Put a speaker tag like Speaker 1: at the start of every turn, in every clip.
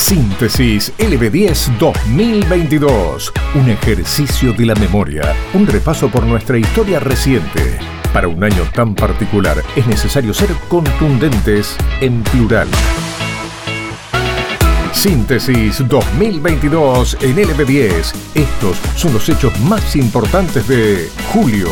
Speaker 1: Síntesis LB10 2022. Un ejercicio de la memoria. Un repaso por nuestra historia reciente. Para un año tan particular es necesario ser contundentes en plural. Síntesis 2022 en LB10. Estos son los hechos más importantes de julio.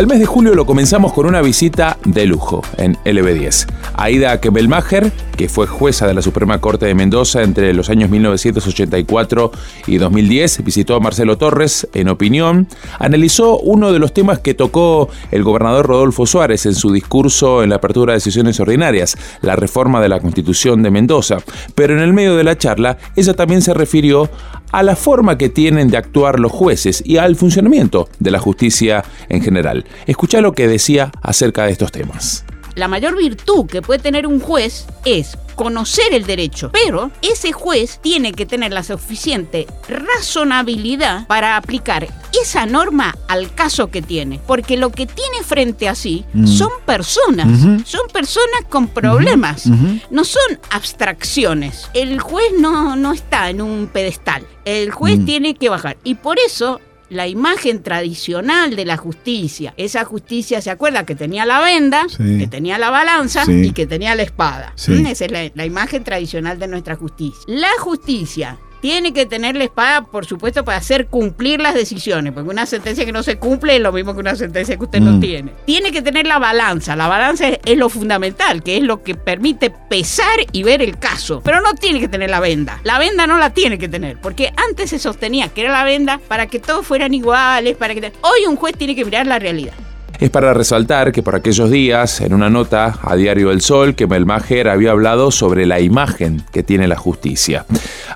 Speaker 2: Al mes de julio lo comenzamos con una visita de lujo en LB10. Aida Kebelmacher, que fue jueza de la Suprema Corte de Mendoza entre los años 1984 y 2010, visitó a Marcelo Torres en opinión, analizó uno de los temas que tocó el gobernador Rodolfo Suárez en su discurso en la apertura de sesiones ordinarias, la reforma de la Constitución de Mendoza, pero en el medio de la charla ella también se refirió a la forma que tienen de actuar los jueces y al funcionamiento de la justicia en general. Escucha lo que decía acerca de estos temas.
Speaker 3: La mayor virtud que puede tener un juez es conocer el derecho, pero ese juez tiene que tener la suficiente razonabilidad para aplicar esa norma al caso que tiene, porque lo que tiene frente a sí mm. son personas, son personas con problemas, no son abstracciones. El juez no, no está en un pedestal, el juez mm. tiene que bajar y por eso la imagen tradicional de la justicia. Esa justicia, ¿se acuerda? Que tenía la venda, que tenía la balanza y que tenía la espada. Esa es la imagen tradicional de nuestra justicia. La justicia tiene que tener la espada, por supuesto, para hacer cumplir las decisiones, porque una sentencia que no se cumple es lo mismo que una sentencia que usted no mm. tiene. Tiene que tener la balanza, la balanza es, lo fundamental, que es lo que permite pesar y ver el caso, pero no tiene que tener la venda. La venda no la tiene que tener, porque antes se sostenía que era la venda para que todos fueran iguales, para que... Hoy un juez tiene que mirar la realidad.
Speaker 2: Es para resaltar que por aquellos días, en una nota a Diario El Sol, que Melmacher había hablado sobre la imagen que tiene la justicia.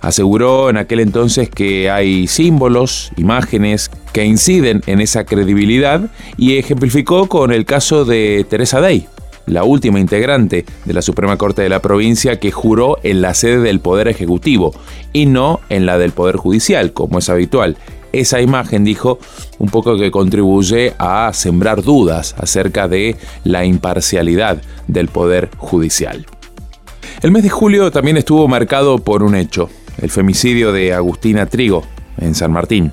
Speaker 2: Aseguró en aquel entonces que hay símbolos, imágenes que inciden en esa credibilidad y ejemplificó con el caso de Teresa Day, la última integrante de la Suprema Corte de la provincia que juró en la sede del Poder Ejecutivo y no en la del Poder Judicial, como es habitual esa imagen, dijo, un poco que contribuye a sembrar dudas acerca de la imparcialidad del Poder Judicial. El mes de julio también estuvo marcado por un hecho, el femicidio de Agustina Trigo en San Martín.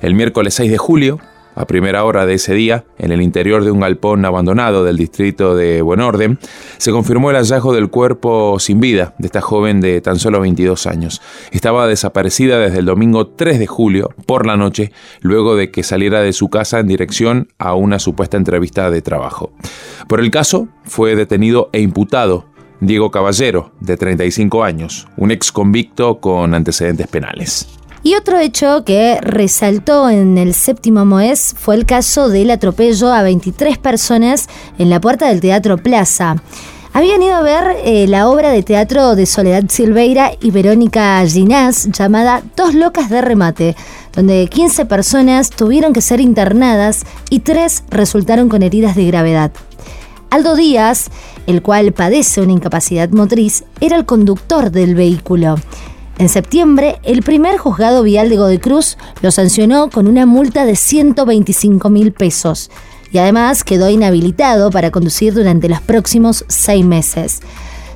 Speaker 2: El miércoles 6 de julio, a primera hora de ese día, en el interior de un galpón abandonado del distrito de Buenorden, se confirmó el hallazgo del cuerpo sin vida de esta joven de tan solo 22 años. Estaba desaparecida desde el domingo 3 de julio por la noche, luego de que saliera de su casa en dirección a una supuesta entrevista de trabajo. Por el caso, fue detenido e imputado Diego Caballero, de 35 años, un ex convicto con antecedentes penales.
Speaker 4: Y otro hecho que resaltó en el séptimo Moes fue el caso del atropello a 23 personas en la puerta del Teatro Plaza. Habían ido a ver eh, la obra de teatro de Soledad Silveira y Verónica Ginás llamada Dos locas de remate, donde 15 personas tuvieron que ser internadas y 3 resultaron con heridas de gravedad. Aldo Díaz, el cual padece una incapacidad motriz, era el conductor del vehículo. En septiembre, el primer juzgado vial de Godoy Cruz lo sancionó con una multa de 125 mil pesos y además quedó inhabilitado para conducir durante los próximos seis meses.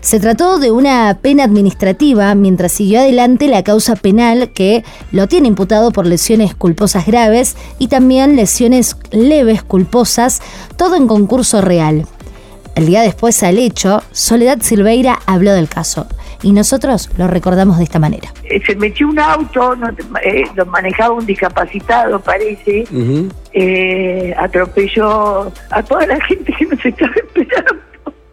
Speaker 4: Se trató de una pena administrativa mientras siguió adelante la causa penal que lo tiene imputado por lesiones culposas graves y también lesiones leves culposas, todo en concurso real. El día después al hecho, Soledad Silveira habló del caso y nosotros lo recordamos de esta manera.
Speaker 5: Eh, se metió un auto, eh, lo manejaba un discapacitado, parece, eh, atropelló a toda la gente que nos estaba esperando.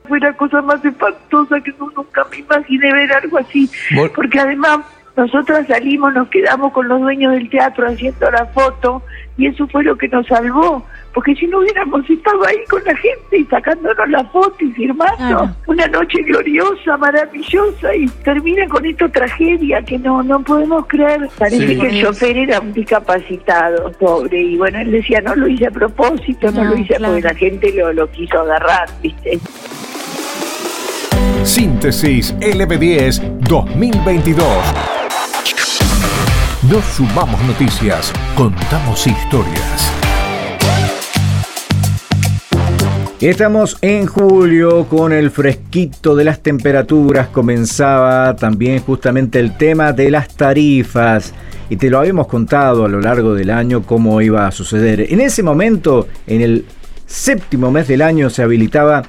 Speaker 5: Fue la cosa más espantosa que nunca me imaginé ver algo así, porque además nosotros salimos, nos quedamos con los dueños del teatro haciendo la foto y eso fue lo que nos salvó, porque si no hubiéramos estado ahí con la gente y sacándonos la foto y firmando, una noche gloriosa, maravillosa y termina con esta tragedia que no no podemos creer. Parece que el chofer era un discapacitado, pobre, y bueno, él decía, no lo hice a propósito, no, lo hice porque la gente lo, lo quiso agarrar, ¿viste?
Speaker 1: Síntesis LB10 2022 no sumamos noticias, contamos historias.
Speaker 6: Estamos en julio con el fresquito de las temperaturas. Comenzaba también justamente el tema de las tarifas. Y te lo habíamos contado a lo largo del año cómo iba a suceder. En ese momento, en el séptimo mes del año, se habilitaba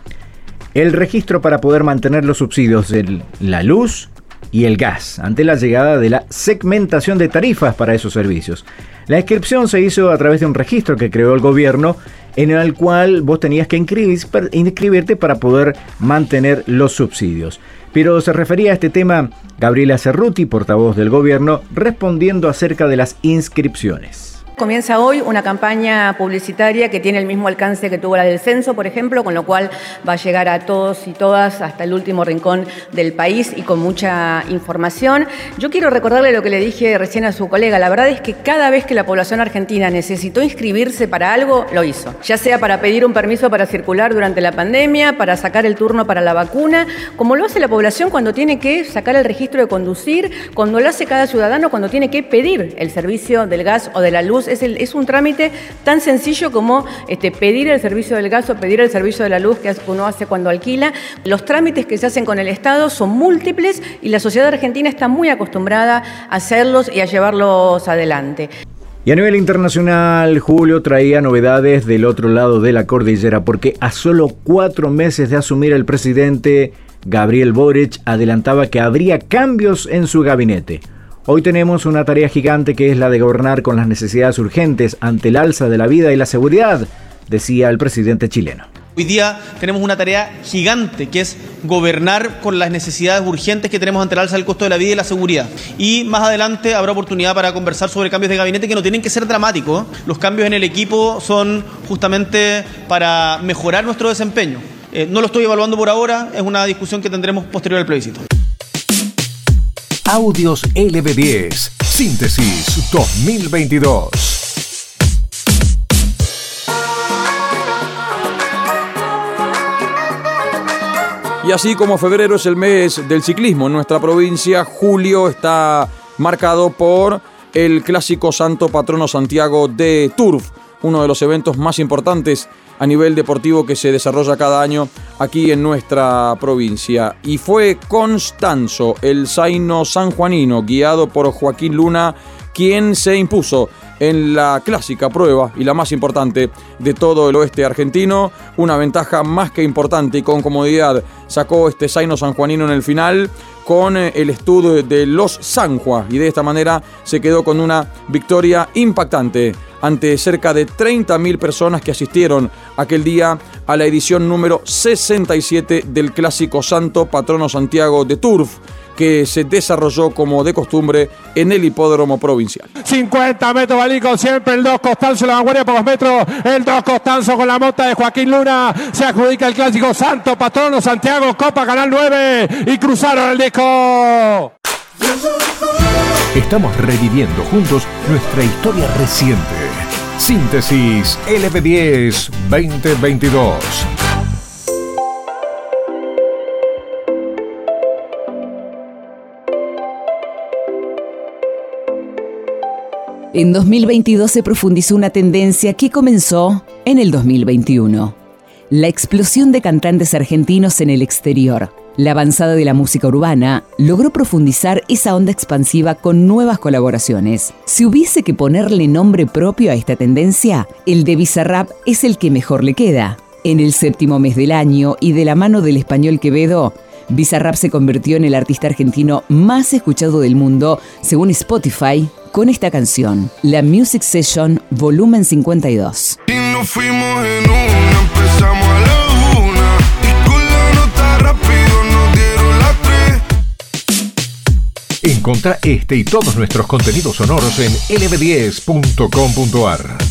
Speaker 6: el registro para poder mantener los subsidios de la luz y el gas ante la llegada de la segmentación de tarifas para esos servicios. La inscripción se hizo a través de un registro que creó el gobierno en el cual vos tenías que inscribirte para poder mantener los subsidios. Pero se refería a este tema Gabriela Cerruti, portavoz del gobierno, respondiendo acerca de las inscripciones.
Speaker 7: Comienza hoy una campaña publicitaria que tiene el mismo alcance que tuvo la del censo, por ejemplo, con lo cual va a llegar a todos y todas hasta el último rincón del país y con mucha información. Yo quiero recordarle lo que le dije recién a su colega. La verdad es que cada vez que la población argentina necesitó inscribirse para algo, lo hizo. Ya sea para pedir un permiso para circular durante la pandemia, para sacar el turno para la vacuna, como lo hace la población cuando tiene que sacar el registro de conducir, cuando lo hace cada ciudadano cuando tiene que pedir el servicio del gas o de la luz es, un trámite tan sencillo como este, pedir el servicio del gas o pedir el servicio de la luz que uno hace cuando alquila. Los trámites que se hacen con el Estado son múltiples y la sociedad argentina está muy acostumbrada a hacerlos y a llevarlos adelante.
Speaker 6: Y a nivel internacional, Julio traía novedades del otro lado de la cordillera, porque a solo cuatro meses de asumir el presidente, Gabriel Boric adelantaba que habría cambios en su gabinete. Hoy tenemos una tarea gigante que es la de gobernar con las necesidades urgentes ante el alza de la vida y la seguridad, decía el presidente chileno.
Speaker 8: Hoy día tenemos una tarea gigante que es gobernar con las necesidades urgentes que tenemos ante el alza del costo de la vida y la seguridad. Y más adelante habrá oportunidad para conversar sobre cambios de gabinete que no tienen que ser dramáticos. Los cambios en el equipo son justamente para mejorar nuestro desempeño. Eh, no lo estoy evaluando por ahora, es una discusión que tendremos posterior al plebiscito.
Speaker 1: Audios LB10, Síntesis 2022.
Speaker 9: Y así como febrero es el mes del ciclismo en nuestra provincia, julio está marcado por el clásico Santo Patrono Santiago de Turf, uno de los eventos más importantes a nivel deportivo que se desarrolla cada año aquí en nuestra provincia. Y fue Constanzo, el zaino sanjuanino, guiado por Joaquín Luna, quien se impuso en la clásica prueba y la más importante de todo el oeste argentino. Una ventaja más que importante y con comodidad sacó este Zaino sanjuanino en el final con eh, el estudio de los Sanjua y de esta manera se quedó con una victoria impactante ante cerca de 30.000 personas que asistieron aquel día a la edición número 67 del clásico Santo Patrono Santiago de Turf que se desarrolló como de costumbre en el hipódromo provincial.
Speaker 10: 50 metros Balico, siempre el 2 Costanzo, la vanguardia pocos metros, el 2 Costanzo con la mota de Joaquín Luna, se adjudica el clásico Santo Patrono Santiago, Copa Canal 9 y cruzaron el disco.
Speaker 1: Estamos reviviendo juntos nuestra historia reciente. Síntesis LB10 2022.
Speaker 11: En 2022 se profundizó una tendencia que comenzó en el 2021. La explosión de cantantes argentinos en el exterior la avanzada de la música urbana logró profundizar esa onda expansiva con nuevas colaboraciones. Si hubiese que ponerle nombre propio a esta tendencia, el de Bizarrap es el que mejor le queda. En el séptimo mes del año y de la mano del español Quevedo, Bizarrap se convirtió en el artista argentino más escuchado del mundo, según Spotify, con esta canción, la Music Session Volumen 52.
Speaker 1: Encontra este y todos nuestros contenidos sonoros en lb10.com.ar.